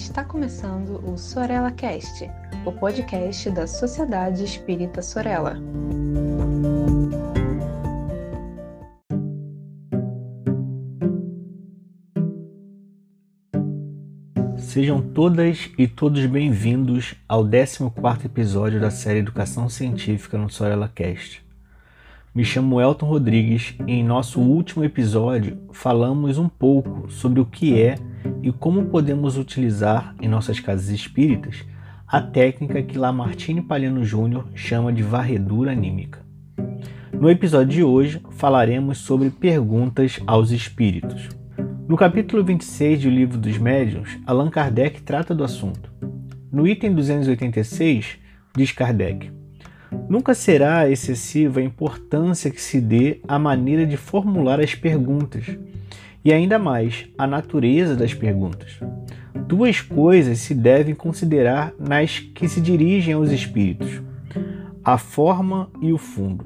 Está começando o Sorella Cast, o podcast da Sociedade Espírita Sorella. Sejam todas e todos bem-vindos ao 14º episódio da série Educação Científica no Sorella Cast. Me chamo Elton Rodrigues e em nosso último episódio falamos um pouco sobre o que é e como podemos utilizar em nossas casas espíritas a técnica que Lamartine Palhano Júnior chama de varredura anímica. No episódio de hoje falaremos sobre perguntas aos espíritos. No capítulo 26 do Livro dos Médiuns, Allan Kardec trata do assunto. No item 286, diz Kardec: Nunca será excessiva a importância que se dê à maneira de formular as perguntas, e ainda mais a natureza das perguntas. Duas coisas se devem considerar nas que se dirigem aos espíritos: a forma e o fundo.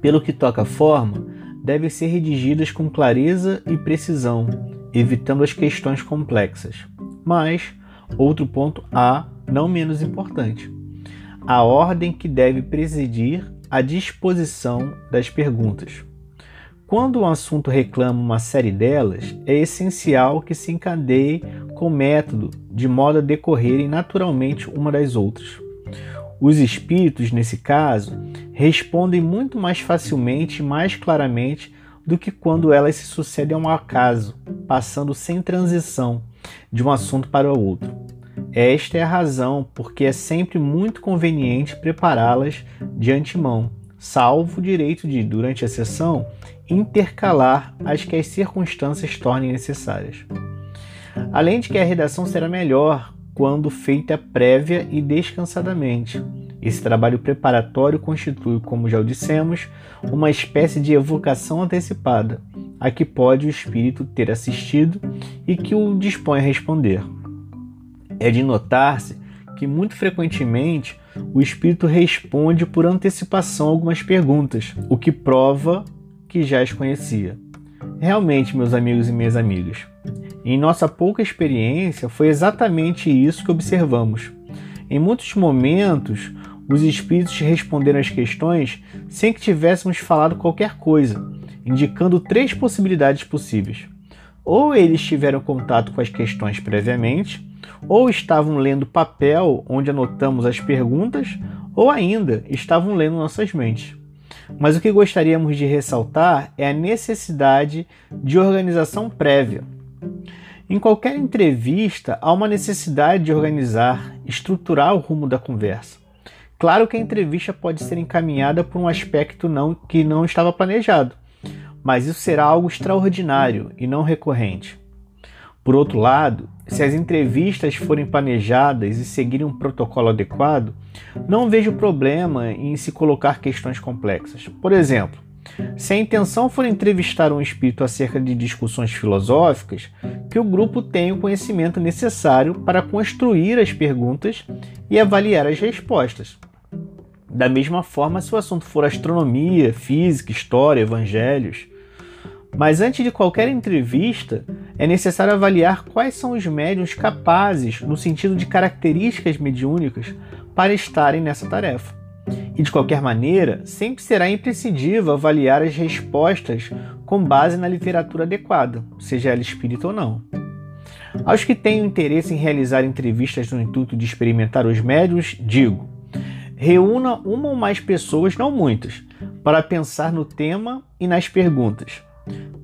Pelo que toca à forma, devem ser redigidas com clareza e precisão, evitando as questões complexas. Mas, outro ponto A, não menos importante a ordem que deve presidir a disposição das perguntas. Quando um assunto reclama uma série delas, é essencial que se encadeie com método, de modo a decorrerem naturalmente uma das outras. Os espíritos, nesse caso, respondem muito mais facilmente e mais claramente do que quando elas se sucedem ao acaso, passando sem transição de um assunto para o outro. Esta é a razão porque é sempre muito conveniente prepará-las de antemão, salvo o direito de, durante a sessão, intercalar as que as circunstâncias tornem necessárias. Além de que a redação será melhor quando feita prévia e descansadamente. Esse trabalho preparatório constitui, como já o dissemos, uma espécie de evocação antecipada, a que pode o espírito ter assistido e que o dispõe a responder. É de notar-se que muito frequentemente o espírito responde por antecipação algumas perguntas, o que prova que já as conhecia. Realmente, meus amigos e minhas amigas, em nossa pouca experiência, foi exatamente isso que observamos. Em muitos momentos, os espíritos responderam às questões sem que tivéssemos falado qualquer coisa, indicando três possibilidades possíveis. Ou eles tiveram contato com as questões previamente, ou estavam lendo papel onde anotamos as perguntas, ou ainda estavam lendo nossas mentes. Mas o que gostaríamos de ressaltar é a necessidade de organização prévia. Em qualquer entrevista, há uma necessidade de organizar, estruturar o rumo da conversa. Claro que a entrevista pode ser encaminhada por um aspecto não, que não estava planejado, mas isso será algo extraordinário e não recorrente. Por outro lado, se as entrevistas forem planejadas e seguirem um protocolo adequado, não vejo problema em se colocar questões complexas. Por exemplo, se a intenção for entrevistar um espírito acerca de discussões filosóficas, que o grupo tenha o conhecimento necessário para construir as perguntas e avaliar as respostas. Da mesma forma, se o assunto for astronomia, física, história, evangelhos, mas antes de qualquer entrevista, é necessário avaliar quais são os médiums capazes, no sentido de características mediúnicas, para estarem nessa tarefa. E de qualquer maneira, sempre será imprescindível avaliar as respostas com base na literatura adequada, seja ela espírita ou não. Aos que tenham interesse em realizar entrevistas no intuito de experimentar os médiums, digo: reúna uma ou mais pessoas, não muitas, para pensar no tema e nas perguntas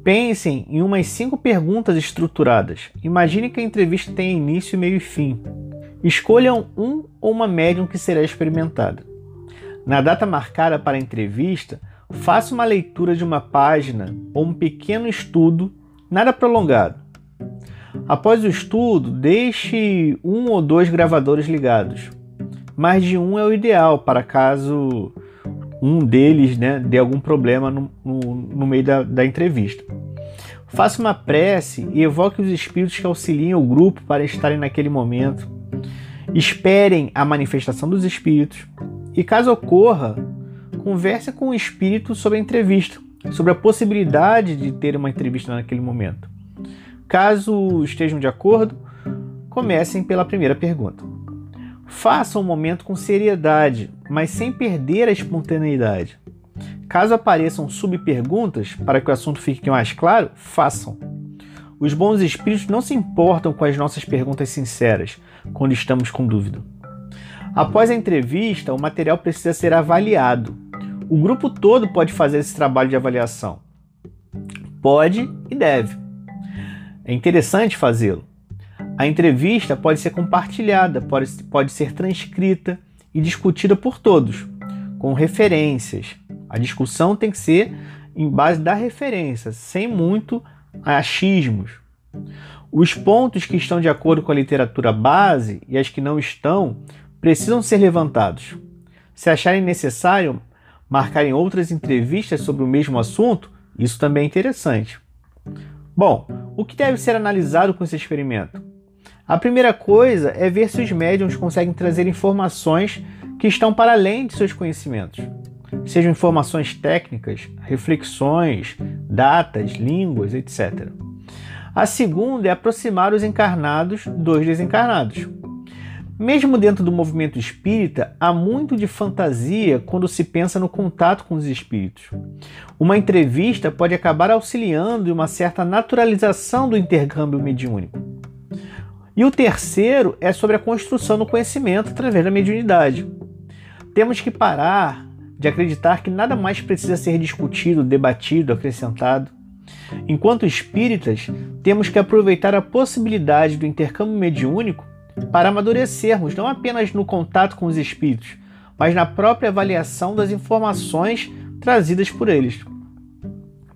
Pensem em umas cinco perguntas estruturadas. Imagine que a entrevista tenha início, meio e fim. Escolham um ou uma médium que será experimentada. Na data marcada para a entrevista, faça uma leitura de uma página ou um pequeno estudo, nada prolongado. Após o estudo, deixe um ou dois gravadores ligados. Mais de um é o ideal para caso um deles né, dê algum problema no, no, no meio da, da entrevista. Faça uma prece e evoque os espíritos que auxiliem o grupo para estarem naquele momento. Esperem a manifestação dos espíritos e, caso ocorra, converse com o espírito sobre a entrevista, sobre a possibilidade de ter uma entrevista naquele momento. Caso estejam de acordo, comecem pela primeira pergunta. Façam um momento com seriedade, mas sem perder a espontaneidade. Caso apareçam subperguntas, para que o assunto fique mais claro, façam. Os bons espíritos não se importam com as nossas perguntas sinceras quando estamos com dúvida. Após a entrevista, o material precisa ser avaliado. O grupo todo pode fazer esse trabalho de avaliação. Pode e deve. É interessante fazê-lo. A entrevista pode ser compartilhada, pode, pode ser transcrita e discutida por todos, com referências. A discussão tem que ser em base da referência, sem muito achismos. Os pontos que estão de acordo com a literatura base e as que não estão precisam ser levantados. Se acharem necessário marcarem outras entrevistas sobre o mesmo assunto, isso também é interessante. Bom, o que deve ser analisado com esse experimento? A primeira coisa é ver se os médiums conseguem trazer informações que estão para além de seus conhecimentos. Sejam informações técnicas, reflexões, datas, línguas, etc. A segunda é aproximar os encarnados dos desencarnados. Mesmo dentro do movimento espírita, há muito de fantasia quando se pensa no contato com os espíritos. Uma entrevista pode acabar auxiliando em uma certa naturalização do intercâmbio mediúnico. E o terceiro é sobre a construção do conhecimento através da mediunidade. Temos que parar de acreditar que nada mais precisa ser discutido, debatido, acrescentado. Enquanto espíritas, temos que aproveitar a possibilidade do intercâmbio mediúnico para amadurecermos não apenas no contato com os espíritos, mas na própria avaliação das informações trazidas por eles.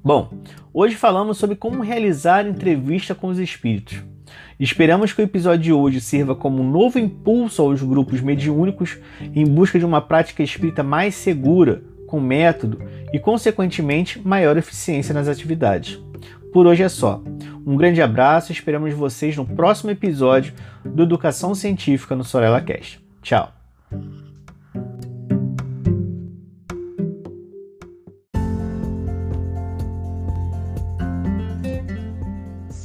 Bom, hoje falamos sobre como realizar entrevista com os espíritos. Esperamos que o episódio de hoje sirva como um novo impulso aos grupos mediúnicos em busca de uma prática espírita mais segura, com método e, consequentemente, maior eficiência nas atividades. Por hoje é só. Um grande abraço e esperamos vocês no próximo episódio do Educação Científica no Sorella Cast. Tchau!